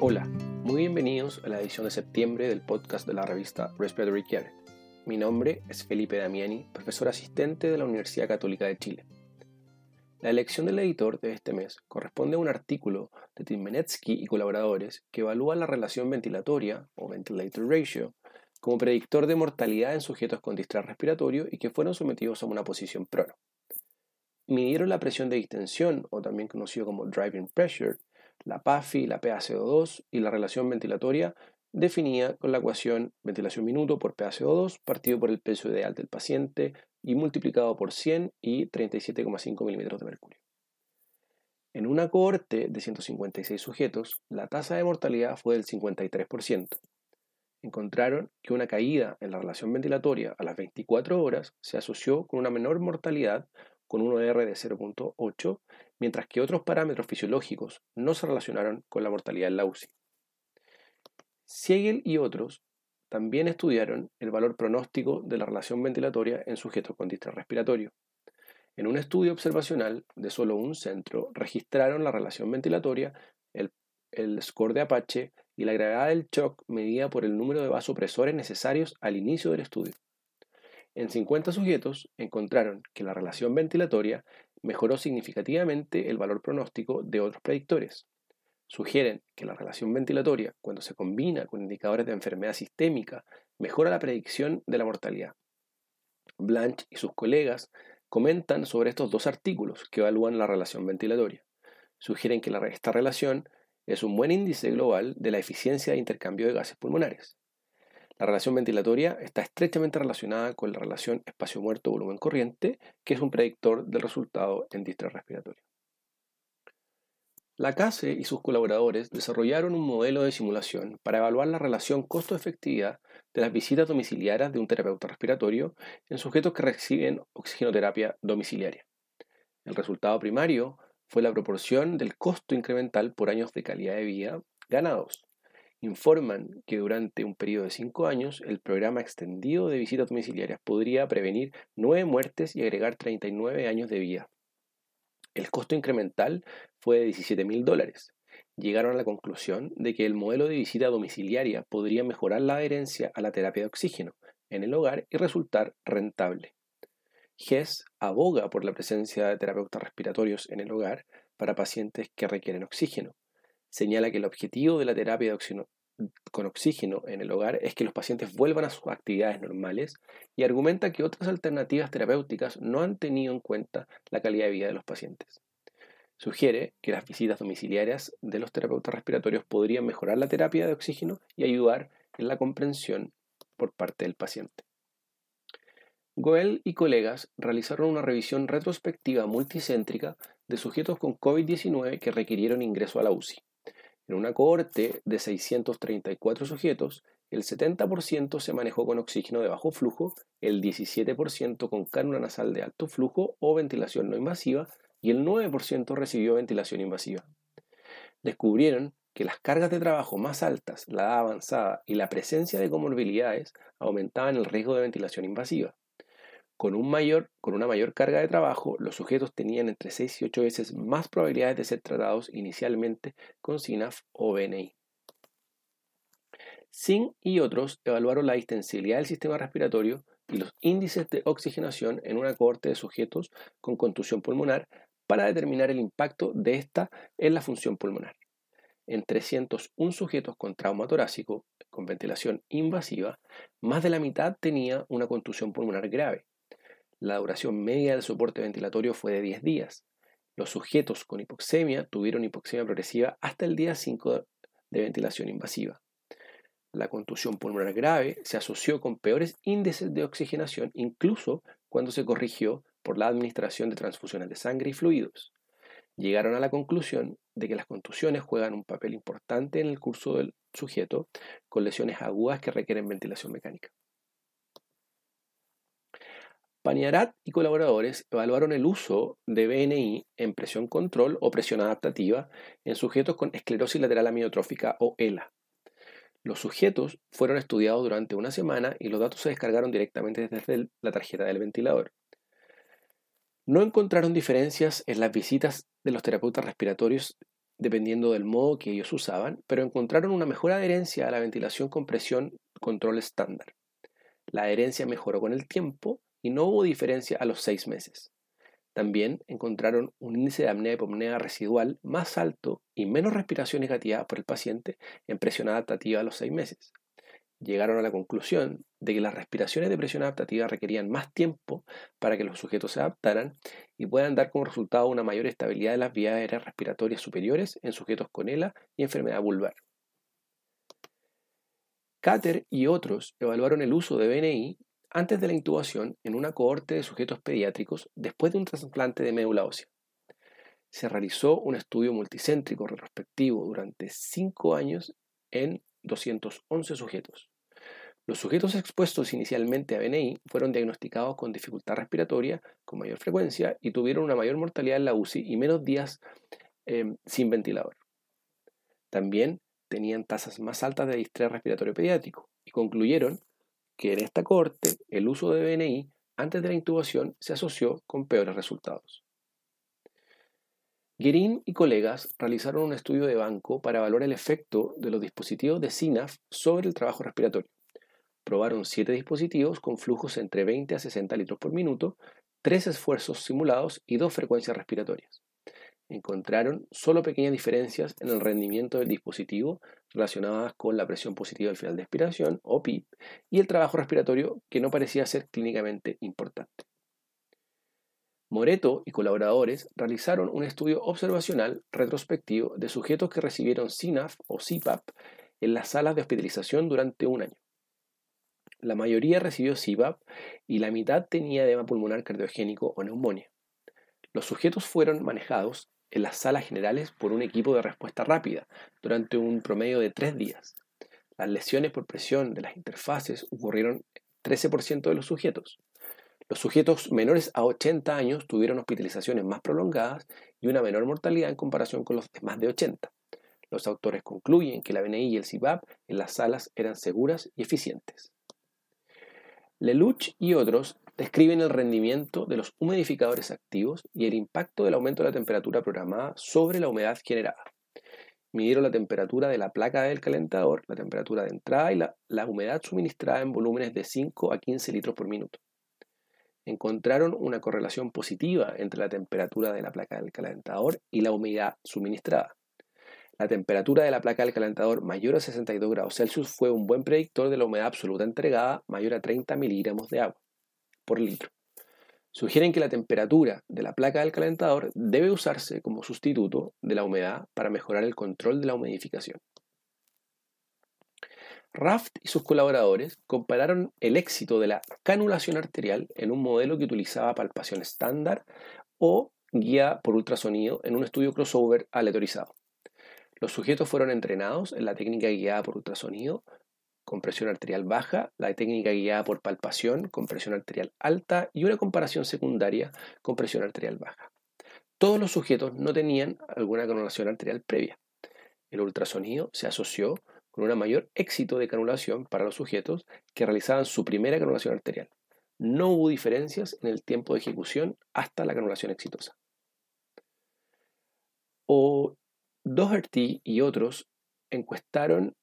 Hola, muy bienvenidos a la edición de septiembre del podcast de la revista Respiratory Care. Mi nombre es Felipe Damiani, profesor asistente de la Universidad Católica de Chile. La elección del editor de este mes corresponde a un artículo de Timenetsky y colaboradores que evalúa la relación ventilatoria o ventilator ratio como predictor de mortalidad en sujetos con distrés respiratorio y que fueron sometidos a una posición prono. Midieron la presión de distensión, o también conocido como driving pressure, la PAFI, la PaCO2 y la relación ventilatoria definida con la ecuación ventilación minuto por PaCO2 partido por el peso ideal del paciente y multiplicado por 100 y 37,5 milímetros de mercurio. En una cohorte de 156 sujetos, la tasa de mortalidad fue del 53%. Encontraron que una caída en la relación ventilatoria a las 24 horas se asoció con una menor mortalidad con un OR de 0.8 mientras que otros parámetros fisiológicos no se relacionaron con la mortalidad en la UCI. Siegel y otros también estudiaron el valor pronóstico de la relación ventilatoria en sujetos con distrés respiratorio. En un estudio observacional de solo un centro, registraron la relación ventilatoria, el, el score de Apache y la gravedad del shock medida por el número de vasopresores necesarios al inicio del estudio. En 50 sujetos encontraron que la relación ventilatoria mejoró significativamente el valor pronóstico de otros predictores. Sugieren que la relación ventilatoria, cuando se combina con indicadores de enfermedad sistémica, mejora la predicción de la mortalidad. Blanche y sus colegas comentan sobre estos dos artículos que evalúan la relación ventilatoria. Sugieren que esta relación es un buen índice global de la eficiencia de intercambio de gases pulmonares. La relación ventilatoria está estrechamente relacionada con la relación espacio muerto-volumen corriente, que es un predictor del resultado en distrés respiratorio. La CASE y sus colaboradores desarrollaron un modelo de simulación para evaluar la relación costo-efectividad de las visitas domiciliarias de un terapeuta respiratorio en sujetos que reciben oxigenoterapia domiciliaria. El resultado primario fue la proporción del costo incremental por años de calidad de vida ganados informan que durante un periodo de cinco años el programa extendido de visitas domiciliarias podría prevenir nueve muertes y agregar 39 años de vida. El costo incremental fue de 17 mil dólares. Llegaron a la conclusión de que el modelo de visita domiciliaria podría mejorar la adherencia a la terapia de oxígeno en el hogar y resultar rentable. GES aboga por la presencia de terapeutas respiratorios en el hogar para pacientes que requieren oxígeno, señala que el objetivo de la terapia con oxígeno en el hogar es que los pacientes vuelvan a sus actividades normales y argumenta que otras alternativas terapéuticas no han tenido en cuenta la calidad de vida de los pacientes. Sugiere que las visitas domiciliarias de los terapeutas respiratorios podrían mejorar la terapia de oxígeno y ayudar en la comprensión por parte del paciente. Goel y colegas realizaron una revisión retrospectiva multicéntrica de sujetos con COVID-19 que requirieron ingreso a la UCI. En una cohorte de 634 sujetos, el 70% se manejó con oxígeno de bajo flujo, el 17% con cánula nasal de alto flujo o ventilación no invasiva y el 9% recibió ventilación invasiva. Descubrieron que las cargas de trabajo más altas, la edad avanzada y la presencia de comorbilidades aumentaban el riesgo de ventilación invasiva. Con, una mayor carga de trabajo, los sujetos tenían entre 6 y 8 veces más probabilidades de ser tratados inicialmente con SINAF o BNI. Singh y otros evaluaron la distensibilidad del sistema respiratorio y los índices de oxigenación en una cohorte de sujetos con contusión pulmonar para determinar el impacto de esta en la función pulmonar. En 301 sujetos con trauma torácico con ventilación invasiva, más de la mitad tenía una contusión pulmonar grave, la duración media del soporte ventilatorio fue de 10 días. Los sujetos con hipoxemia tuvieron hipoxemia progresiva hasta el día 5 de ventilación invasiva. La contusión pulmonar grave se asoció con peores índices de oxigenación incluso cuando se corrigió por la administración de transfusiones de sangre y fluidos. Llegaron a la conclusión de que las contusiones juegan un papel importante en el curso del sujeto con lesiones agudas que requieren ventilación mecánica. Paniarat y colaboradores evaluaron el uso de BNI en presión control o presión adaptativa en sujetos con esclerosis lateral amiotrófica o ELA. Los sujetos fueron estudiados durante una semana y los datos se descargaron directamente desde la tarjeta del ventilador. No encontraron diferencias en las visitas de los terapeutas respiratorios dependiendo del modo que ellos usaban, pero encontraron una mejor adherencia a la ventilación con presión control estándar. La adherencia mejoró con el tiempo y no hubo diferencia a los seis meses. También encontraron un índice de apnea hipopnea residual más alto y menos respiración negativa por el paciente en presión adaptativa a los seis meses. Llegaron a la conclusión de que las respiraciones de presión adaptativa requerían más tiempo para que los sujetos se adaptaran y puedan dar como resultado una mayor estabilidad de las vías aéreas respiratorias superiores en sujetos con ELA y enfermedad vulvar. Cater y otros evaluaron el uso de BNI antes de la intubación en una cohorte de sujetos pediátricos después de un trasplante de médula ósea. Se realizó un estudio multicéntrico retrospectivo durante cinco años en 211 sujetos. Los sujetos expuestos inicialmente a BNI fueron diagnosticados con dificultad respiratoria con mayor frecuencia y tuvieron una mayor mortalidad en la UCI y menos días em, sin ventilador. También tenían tasas más altas de distrés respiratorio pediátrico y concluyeron que en esta corte el uso de BNI antes de la intubación se asoció con peores resultados. Guerin y colegas realizaron un estudio de banco para evaluar el efecto de los dispositivos de SINAF sobre el trabajo respiratorio. Probaron siete dispositivos con flujos entre 20 a 60 litros por minuto, tres esfuerzos simulados y dos frecuencias respiratorias encontraron solo pequeñas diferencias en el rendimiento del dispositivo relacionadas con la presión positiva al final de expiración, o PIP, y el trabajo respiratorio que no parecía ser clínicamente importante. Moreto y colaboradores realizaron un estudio observacional retrospectivo de sujetos que recibieron SINAF o CPAP en las salas de hospitalización durante un año. La mayoría recibió CPAP y la mitad tenía edema pulmonar cardiogénico o neumonía. Los sujetos fueron manejados en las salas generales por un equipo de respuesta rápida durante un promedio de tres días. Las lesiones por presión de las interfaces ocurrieron en 13% de los sujetos. Los sujetos menores a 80 años tuvieron hospitalizaciones más prolongadas y una menor mortalidad en comparación con los de más de 80. Los autores concluyen que la BNI y el CIBAP en las salas eran seguras y eficientes. Lelouch y otros describen el rendimiento de los humidificadores activos y el impacto del aumento de la temperatura programada sobre la humedad generada. Midieron la temperatura de la placa del calentador, la temperatura de entrada y la, humedad suministrada en volúmenes de 5 a 15 litros por minuto. Encontraron una correlación positiva entre la temperatura de la placa del calentador y la humedad suministrada. La temperatura de la placa del calentador mayor a 62 grados Celsius fue un buen predictor de la humedad absoluta entregada mayor a 30 miligramos de agua por litro. Sugieren que la temperatura de la placa del calentador debe usarse como sustituto de la humedad para mejorar el control de la humidificación. Raft y sus colaboradores compararon el éxito de la canulación arterial en un modelo que utilizaba palpación estándar o guía por ultrasonido en un estudio crossover aleatorizado. Los sujetos fueron entrenados en la técnica guiada por ultrasonido con presión arterial baja, la técnica guiada por palpación con presión arterial alta y una comparación secundaria con presión arterial baja. Todos los sujetos no tenían alguna canulación arterial previa. El ultrasonido se asoció con un mayor éxito de canulación para los sujetos que realizaban su primera canulación arterial. No hubo diferencias en el tiempo de ejecución hasta la canulación exitosa. O Doherty y otros encuestaron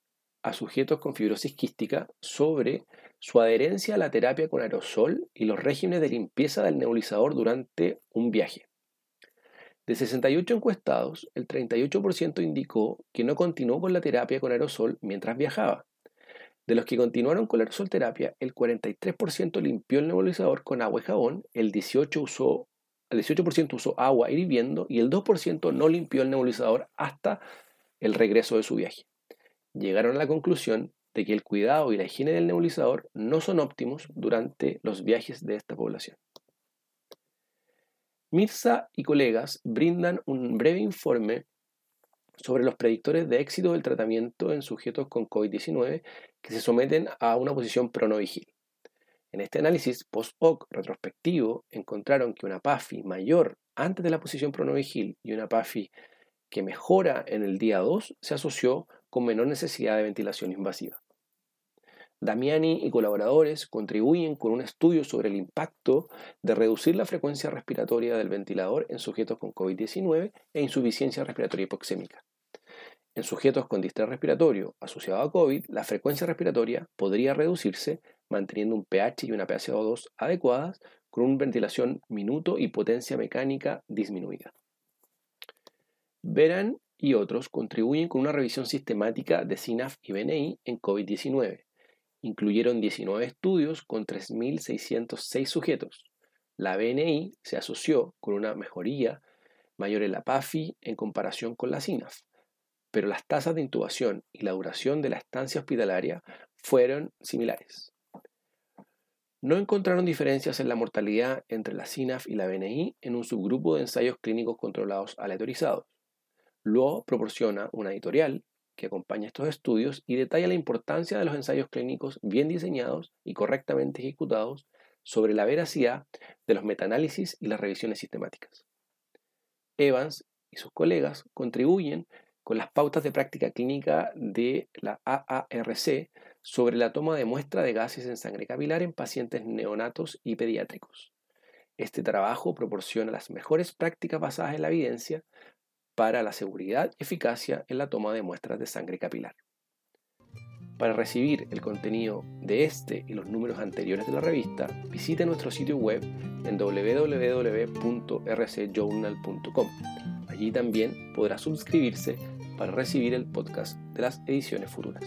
a sujetos con fibrosis quística sobre su adherencia a la terapia con aerosol y los regímenes de limpieza del nebulizador durante un viaje. De 68 encuestados, el 38% indicó que no continuó con la terapia con aerosol mientras viajaba. De los que continuaron con la aerosol terapia, el 43% limpió el nebulizador con agua y jabón, el 18%, usó, el 18 usó agua hirviendo y el 2% no limpió el nebulizador hasta el regreso de su viaje llegaron a la conclusión de que el cuidado y la higiene del nebulizador no son óptimos durante los viajes de esta población. Mirza y colegas brindan un breve informe sobre los predictores de éxito del tratamiento en sujetos con COVID-19 que se someten a una posición pronovigil. En este análisis post-hoc retrospectivo encontraron que una PAFI mayor antes de la posición pronovigil y una PAFI que mejora en el día 2 se asoció con menor necesidad de ventilación invasiva. Damiani y colaboradores contribuyen con un estudio sobre el impacto de reducir la frecuencia respiratoria del ventilador en sujetos con COVID-19 e insuficiencia respiratoria hipoxémica. En sujetos con distrés respiratorio asociado a COVID, la frecuencia respiratoria podría reducirse manteniendo un pH y una PaCO2 adecuadas con una ventilación minuto y potencia mecánica disminuida. Verán y otros contribuyen con una revisión sistemática de SINAF y BNI en COVID-19 incluyeron 19 estudios con 3.606 sujetos. La BNI se asoció con una mejoría mayor en la PAFI en comparación con la SINAF, pero las tasas de intubación y la duración de la estancia hospitalaria fueron similares. No encontraron diferencias en la mortalidad entre la SINAF y la BNI en un subgrupo de ensayos clínicos controlados aleatorizados. Luego proporciona una editorial que acompaña estos estudios y detalla la importancia de los ensayos clínicos bien diseñados y correctamente ejecutados sobre la veracidad de los metaanálisis y las revisiones sistemáticas. Evans y sus colegas contribuyen con las pautas de práctica clínica de la AARC sobre la toma de muestra de gases en sangre capilar en pacientes neonatos y pediátricos. Este trabajo proporciona las mejores prácticas basadas en la evidencia para la seguridad y eficacia en la toma de muestras de sangre capilar. Para recibir el contenido de este y los números anteriores de la revista, visite nuestro sitio web en www.rcjournal.com. Allí también podrá suscribirse para recibir el podcast de las ediciones futuras.